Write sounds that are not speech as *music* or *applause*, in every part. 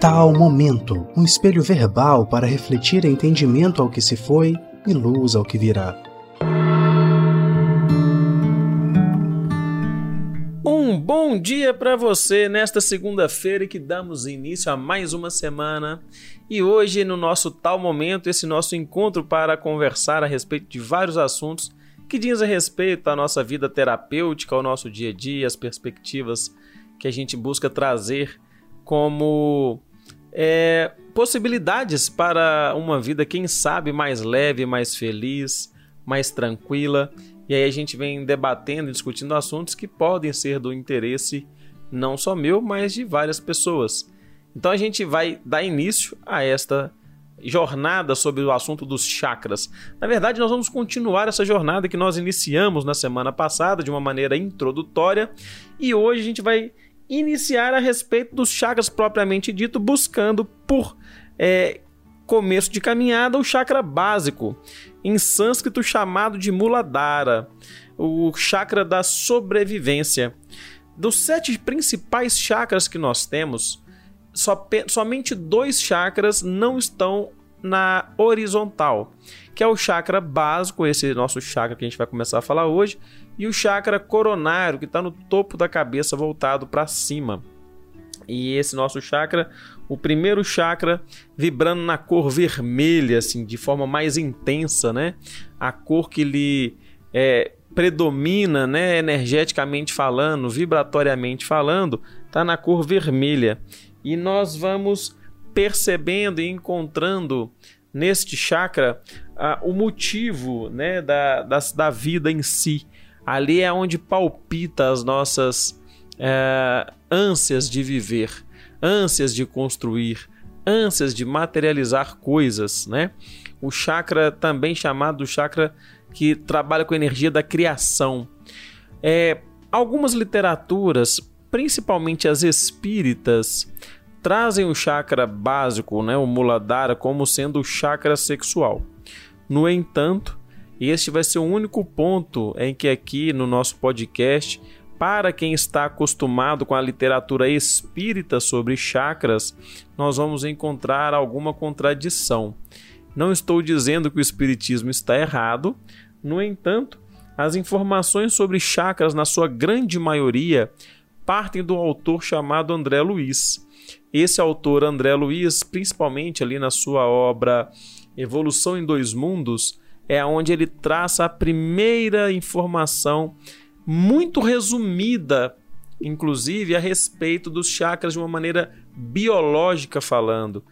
Tal momento, um espelho verbal para refletir entendimento ao que se foi e luz ao que virá. Um bom dia para você nesta segunda-feira que damos início a mais uma semana. E hoje, no nosso tal momento, esse nosso encontro para conversar a respeito de vários assuntos que dizem respeito à nossa vida terapêutica, ao nosso dia a dia, as perspectivas que a gente busca trazer como é, possibilidades para uma vida, quem sabe, mais leve, mais feliz, mais tranquila. E aí a gente vem debatendo e discutindo assuntos que podem ser do interesse não só meu, mas de várias pessoas. Então a gente vai dar início a esta jornada sobre o assunto dos chakras. Na verdade, nós vamos continuar essa jornada que nós iniciamos na semana passada de uma maneira introdutória e hoje a gente vai iniciar a respeito dos chakras propriamente dito, buscando por é, começo de caminhada o chakra básico, em sânscrito chamado de Muladhara, o chakra da sobrevivência. Dos sete principais chakras que nós temos, só, somente dois chakras não estão na horizontal, que é o chakra básico, esse nosso chakra que a gente vai começar a falar hoje, e o chakra coronário, que está no topo da cabeça voltado para cima. E esse nosso chakra, o primeiro chakra vibrando na cor vermelha, assim, de forma mais intensa, né? A cor que lhe é, predomina, né, energeticamente falando, vibratoriamente falando, está na cor vermelha. E nós vamos percebendo e encontrando neste chakra uh, o motivo né, da, da, da, vida em si. Ali é onde palpita as nossas uh, ânsias de viver, ânsias de construir, ânsias de materializar coisas. Né? O chakra, também chamado chakra que trabalha com a energia da criação. É, algumas literaturas, principalmente as espíritas, trazem o chakra básico, né, o Muladhara, como sendo o chakra sexual. No entanto, este vai ser o único ponto em que aqui no nosso podcast, para quem está acostumado com a literatura espírita sobre chakras, nós vamos encontrar alguma contradição. Não estou dizendo que o espiritismo está errado, no entanto, as informações sobre chakras, na sua grande maioria, partem do autor chamado André Luiz. Esse autor, André Luiz, principalmente ali na sua obra Evolução em Dois Mundos, é onde ele traça a primeira informação muito resumida, inclusive a respeito dos chakras de uma maneira biológica falando.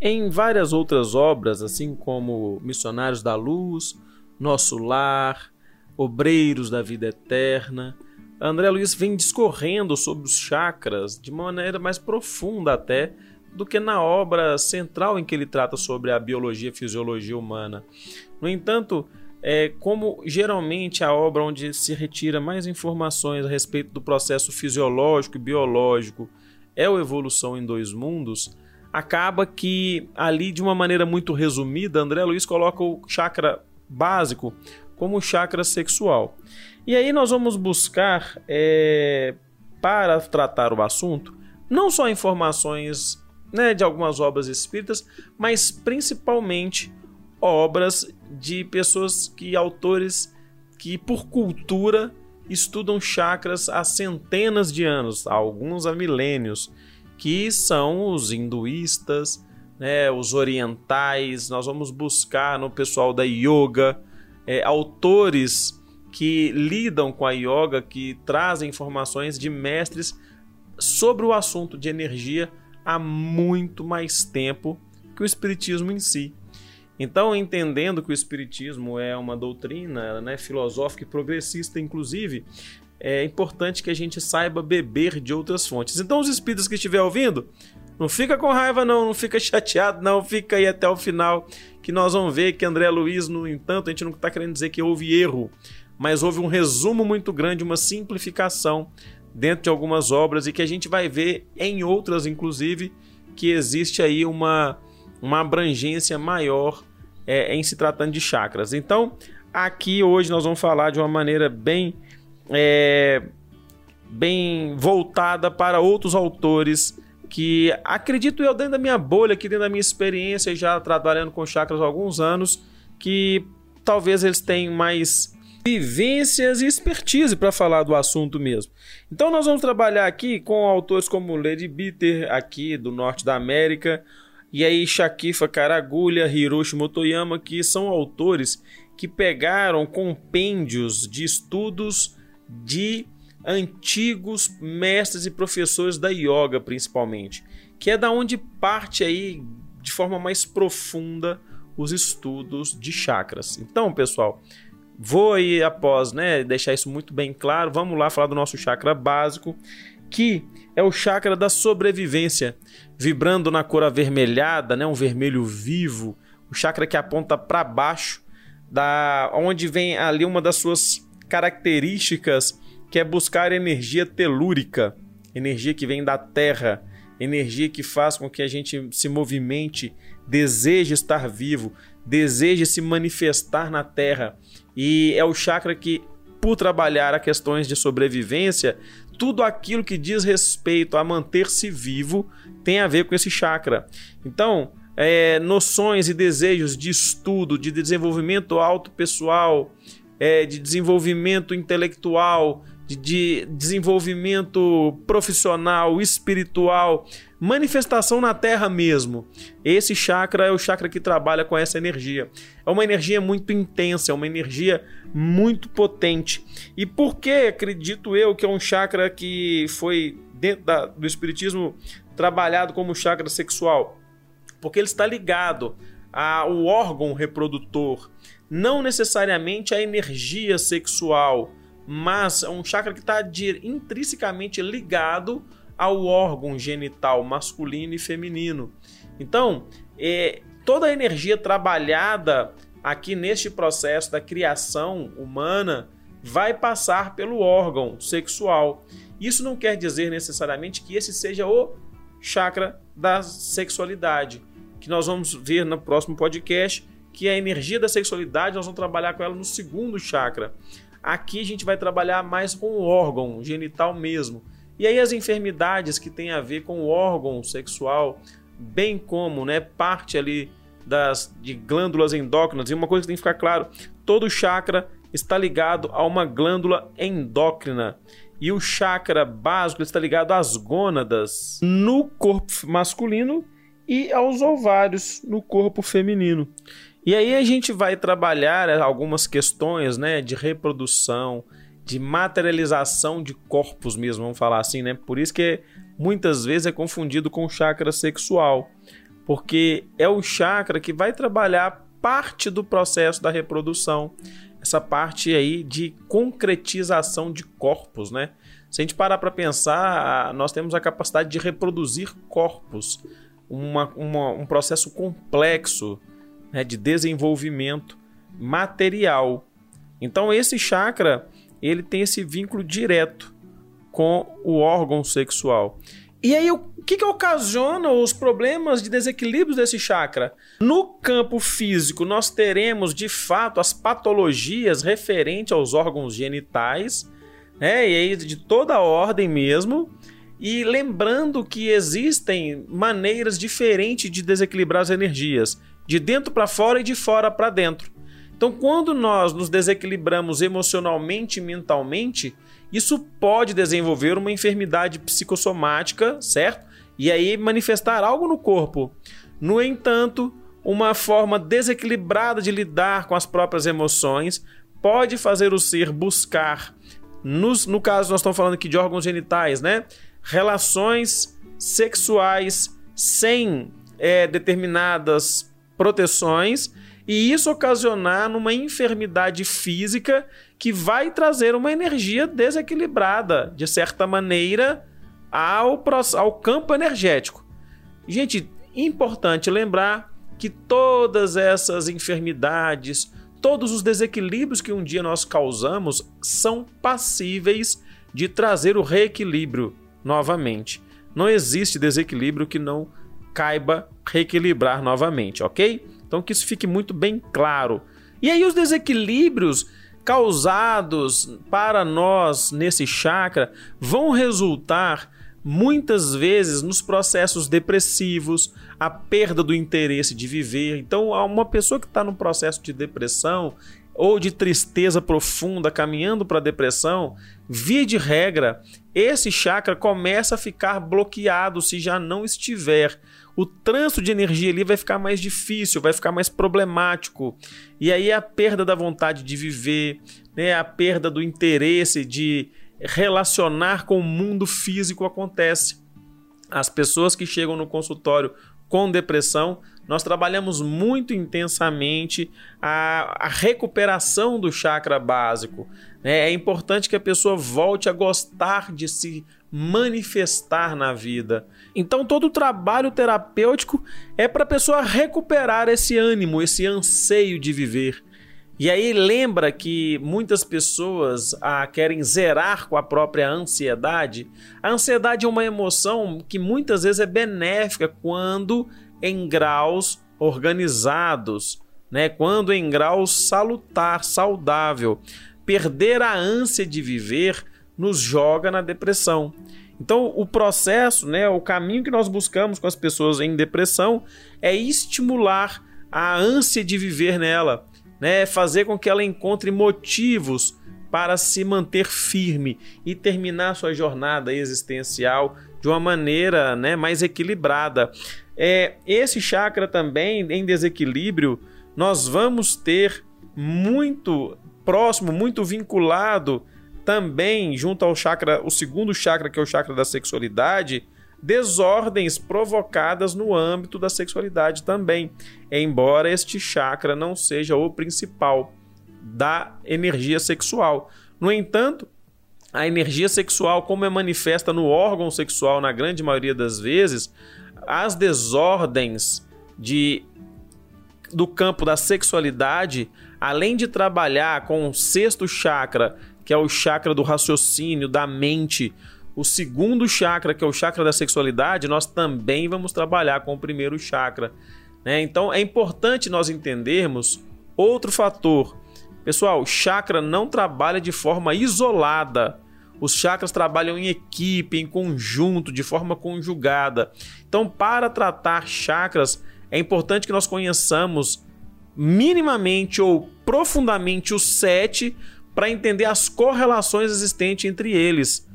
Em várias outras obras, assim como Missionários da Luz, Nosso Lar, Obreiros da Vida Eterna, André Luiz vem discorrendo sobre os chakras de maneira mais profunda até do que na obra central em que ele trata sobre a biologia e fisiologia humana. No entanto, é, como geralmente a obra onde se retira mais informações a respeito do processo fisiológico e biológico é o Evolução em Dois Mundos, acaba que ali, de uma maneira muito resumida, André Luiz coloca o chakra básico como chakra sexual. E aí nós vamos buscar, é, para tratar o assunto, não só informações né, de algumas obras espíritas, mas principalmente obras de pessoas que autores que por cultura estudam chakras há centenas de anos, alguns há milênios, que são os hinduístas, né, os orientais. Nós vamos buscar no pessoal da yoga é, autores que lidam com a yoga, que trazem informações de mestres sobre o assunto de energia há muito mais tempo que o espiritismo em si. Então, entendendo que o espiritismo é uma doutrina né, filosófica e progressista, inclusive, é importante que a gente saiba beber de outras fontes. Então, os espíritos que estiver ouvindo, não fica com raiva não, não fica *laughs* chateado não, fica aí até o final, que nós vamos ver que André Luiz, no entanto, a gente não está querendo dizer que houve erro mas houve um resumo muito grande, uma simplificação dentro de algumas obras e que a gente vai ver em outras, inclusive, que existe aí uma, uma abrangência maior é, em se tratando de chakras. Então, aqui hoje nós vamos falar de uma maneira bem, é, bem voltada para outros autores que acredito eu dentro da minha bolha, aqui dentro da minha experiência, já trabalhando com chakras há alguns anos, que talvez eles tenham mais vivências e expertise para falar do assunto mesmo. Então nós vamos trabalhar aqui com autores como Lady Bitter, aqui do norte da América, e aí Shakifa Karagulha, Hiroshi Motoyama, que são autores que pegaram compêndios de estudos de antigos mestres e professores da yoga, principalmente, que é da onde parte aí de forma mais profunda os estudos de chakras. Então, pessoal, vou aí após, né, deixar isso muito bem claro, vamos lá falar do nosso chakra básico, que é o chakra da sobrevivência, vibrando na cor avermelhada, né, um vermelho vivo, o chakra que aponta para baixo, da onde vem ali uma das suas características que é buscar energia telúrica, energia que vem da terra, energia que faz com que a gente se movimente, deseje estar vivo, deseje se manifestar na terra. E é o chakra que, por trabalhar a questões de sobrevivência, tudo aquilo que diz respeito a manter-se vivo tem a ver com esse chakra. Então, é, noções e desejos de estudo, de desenvolvimento autopessoal, é, de desenvolvimento intelectual, de, de desenvolvimento profissional, espiritual, manifestação na Terra mesmo. Esse chakra é o chakra que trabalha com essa energia. É uma energia muito intensa, é uma energia muito potente. E por que acredito eu que é um chakra que foi dentro da, do espiritismo trabalhado como chakra sexual? Porque ele está ligado ao órgão reprodutor, não necessariamente à energia sexual mas é um chakra que está intrinsecamente ligado ao órgão genital masculino e feminino. Então, é, toda a energia trabalhada aqui neste processo da criação humana vai passar pelo órgão sexual. Isso não quer dizer necessariamente que esse seja o chakra da sexualidade, que nós vamos ver no próximo podcast, que a energia da sexualidade nós vamos trabalhar com ela no segundo chakra. Aqui a gente vai trabalhar mais com o órgão genital mesmo. E aí as enfermidades que têm a ver com o órgão sexual, bem como, né, parte ali das de glândulas endócrinas. E uma coisa que tem que ficar claro, todo chakra está ligado a uma glândula endócrina. E o chakra básico está ligado às gônadas no corpo masculino e aos ovários no corpo feminino. E aí a gente vai trabalhar algumas questões, né, de reprodução, de materialização de corpos mesmo, vamos falar assim, né? Por isso que muitas vezes é confundido com chakra sexual, porque é o chakra que vai trabalhar parte do processo da reprodução, essa parte aí de concretização de corpos, né? Se a gente parar para pensar, nós temos a capacidade de reproduzir corpos, uma, uma, um processo complexo né, de desenvolvimento material. Então esse chakra ele tem esse vínculo direto com o órgão sexual. E aí, o que, que ocasiona os problemas de desequilíbrio desse chakra? No campo físico, nós teremos de fato as patologias referentes aos órgãos genitais, né? E aí, de toda a ordem mesmo. E lembrando que existem maneiras diferentes de desequilibrar as energias de dentro para fora e de fora para dentro. Então, quando nós nos desequilibramos emocionalmente e mentalmente, isso pode desenvolver uma enfermidade psicossomática, certo? E aí manifestar algo no corpo. No entanto, uma forma desequilibrada de lidar com as próprias emoções pode fazer o ser buscar, nos, no caso nós estamos falando aqui de órgãos genitais, né? Relações sexuais sem é, determinadas proteções e isso ocasionar numa enfermidade física que vai trazer uma energia desequilibrada, de certa maneira, ao, ao campo energético. Gente, importante lembrar que todas essas enfermidades, todos os desequilíbrios que um dia nós causamos são passíveis de trazer o reequilíbrio novamente. Não existe desequilíbrio que não caiba reequilibrar novamente, ok? Então que isso fique muito bem claro. E aí os desequilíbrios causados para nós nesse chakra vão resultar muitas vezes nos processos depressivos, a perda do interesse de viver. Então, uma pessoa que está no processo de depressão ou de tristeza profunda, caminhando para a depressão, via de regra, esse chakra começa a ficar bloqueado se já não estiver. O trânsito de energia ali vai ficar mais difícil, vai ficar mais problemático. E aí a perda da vontade de viver, né, a perda do interesse de relacionar com o mundo físico acontece. As pessoas que chegam no consultório com depressão, nós trabalhamos muito intensamente a, a recuperação do chakra básico. Né? É importante que a pessoa volte a gostar de se manifestar na vida. Então, todo o trabalho terapêutico é para a pessoa recuperar esse ânimo, esse anseio de viver. E aí lembra que muitas pessoas ah, querem zerar com a própria ansiedade. A ansiedade é uma emoção que muitas vezes é benéfica quando em graus organizados, né? Quando em graus salutar, saudável. Perder a ânsia de viver nos joga na depressão. Então, o processo, né, o caminho que nós buscamos com as pessoas em depressão é estimular a ânsia de viver nela né, fazer com que ela encontre motivos para se manter firme e terminar sua jornada existencial de uma maneira né, mais equilibrada. É, esse chakra também em desequilíbrio, nós vamos ter muito próximo, muito vinculado também junto ao chakra, o segundo chakra que é o chakra da sexualidade, desordens provocadas no âmbito da sexualidade também, embora este chakra não seja o principal da energia sexual. No entanto, a energia sexual, como é manifesta no órgão sexual na grande maioria das vezes, as desordens de do campo da sexualidade, além de trabalhar com o sexto chakra, que é o chakra do raciocínio, da mente, o segundo chakra, que é o chakra da sexualidade, nós também vamos trabalhar com o primeiro chakra. Né? Então é importante nós entendermos outro fator. Pessoal, chakra não trabalha de forma isolada. Os chakras trabalham em equipe, em conjunto, de forma conjugada. Então, para tratar chakras, é importante que nós conheçamos minimamente ou profundamente os sete para entender as correlações existentes entre eles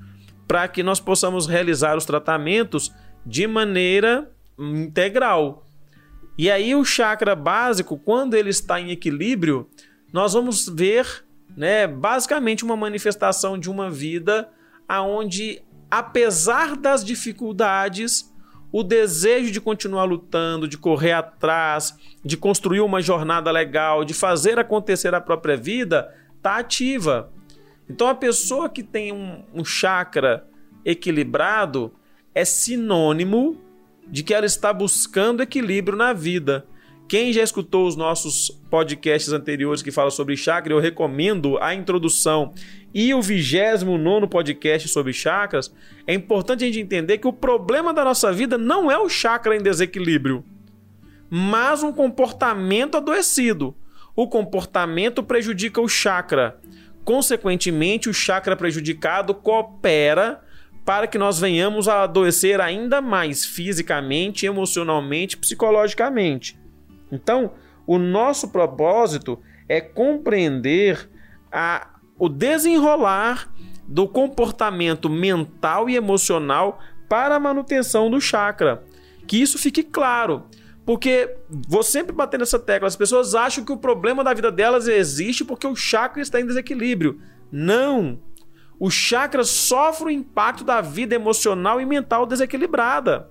para que nós possamos realizar os tratamentos de maneira integral. E aí o chakra básico, quando ele está em equilíbrio, nós vamos ver, né, basicamente uma manifestação de uma vida aonde apesar das dificuldades, o desejo de continuar lutando, de correr atrás, de construir uma jornada legal, de fazer acontecer a própria vida, está ativa. Então a pessoa que tem um, um chakra equilibrado é sinônimo de que ela está buscando equilíbrio na vida. Quem já escutou os nossos podcasts anteriores que falam sobre chakra, eu recomendo a introdução e o 29 podcast sobre chakras. É importante a gente entender que o problema da nossa vida não é o chakra em desequilíbrio, mas um comportamento adoecido. O comportamento prejudica o chakra. Consequentemente, o chakra prejudicado coopera para que nós venhamos a adoecer ainda mais fisicamente, emocionalmente, psicologicamente. Então, o nosso propósito é compreender a, o desenrolar do comportamento mental e emocional para a manutenção do chakra. Que isso fique claro. Porque vou sempre bater nessa tecla. As pessoas acham que o problema da vida delas existe porque o chakra está em desequilíbrio. Não! O chakra sofre o impacto da vida emocional e mental desequilibrada.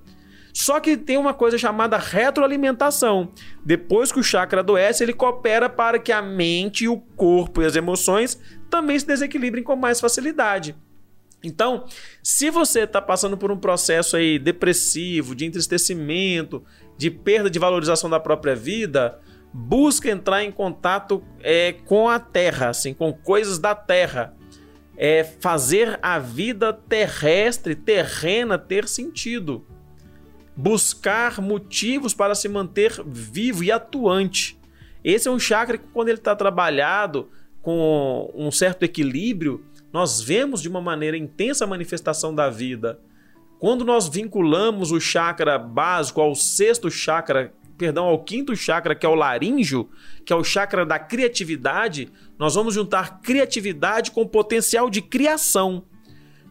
Só que tem uma coisa chamada retroalimentação. Depois que o chakra adoece, ele coopera para que a mente, o corpo e as emoções também se desequilibrem com mais facilidade. Então, se você está passando por um processo aí depressivo, de entristecimento, de perda de valorização da própria vida, busca entrar em contato é, com a terra, assim, com coisas da terra. É fazer a vida terrestre, terrena, ter sentido. Buscar motivos para se manter vivo e atuante. Esse é um chakra que, quando ele está trabalhado com um certo equilíbrio, nós vemos de uma maneira intensa a manifestação da vida Quando nós vinculamos o chakra básico ao sexto chakra, perdão, ao quinto chakra, que é o laríngeo, que é o chakra da criatividade, nós vamos juntar criatividade com potencial de criação.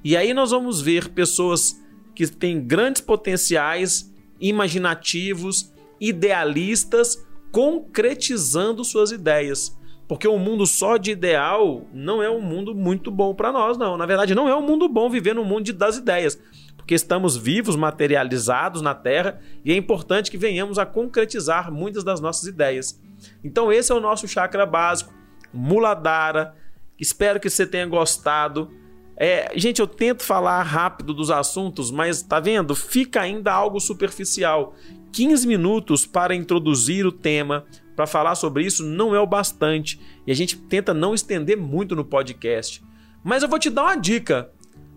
E aí nós vamos ver pessoas que têm grandes potenciais, imaginativos, idealistas, concretizando suas ideias. Porque um mundo só de ideal não é um mundo muito bom para nós, não. Na verdade, não é um mundo bom viver no mundo das ideias porque estamos vivos, materializados na Terra e é importante que venhamos a concretizar muitas das nossas ideias. Então, esse é o nosso chakra básico, Muladhara. Espero que você tenha gostado. É, gente, eu tento falar rápido dos assuntos, mas tá vendo? Fica ainda algo superficial. 15 minutos para introduzir o tema, para falar sobre isso, não é o bastante. E a gente tenta não estender muito no podcast. Mas eu vou te dar uma dica.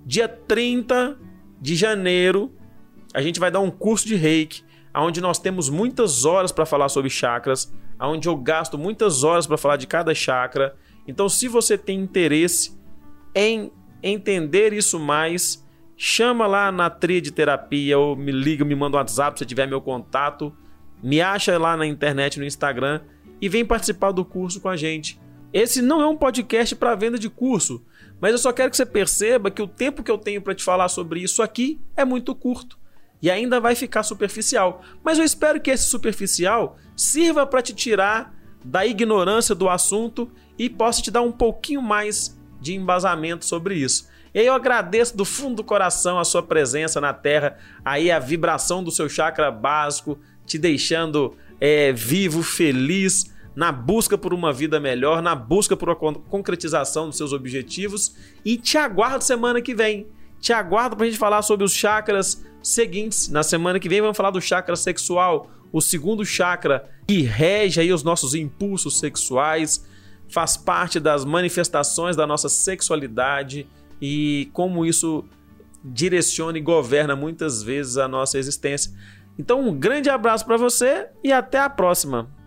Dia 30 de janeiro, a gente vai dar um curso de reiki, onde nós temos muitas horas para falar sobre chakras, onde eu gasto muitas horas para falar de cada chakra. Então, se você tem interesse em entender isso mais, chama lá na tria de terapia ou me liga, me manda um WhatsApp se tiver meu contato, me acha lá na internet, no Instagram e vem participar do curso com a gente. Esse não é um podcast para venda de curso. Mas eu só quero que você perceba que o tempo que eu tenho para te falar sobre isso aqui é muito curto e ainda vai ficar superficial. Mas eu espero que esse superficial sirva para te tirar da ignorância do assunto e possa te dar um pouquinho mais de embasamento sobre isso. E aí eu agradeço do fundo do coração a sua presença na Terra, aí a vibração do seu chakra básico, te deixando é, vivo, feliz, na busca por uma vida melhor, na busca por uma concretização dos seus objetivos. E te aguardo semana que vem. Te aguardo para a gente falar sobre os chakras seguintes. Na semana que vem vamos falar do chakra sexual, o segundo chakra que rege aí os nossos impulsos sexuais, faz parte das manifestações da nossa sexualidade e como isso direciona e governa muitas vezes a nossa existência. Então, um grande abraço para você e até a próxima.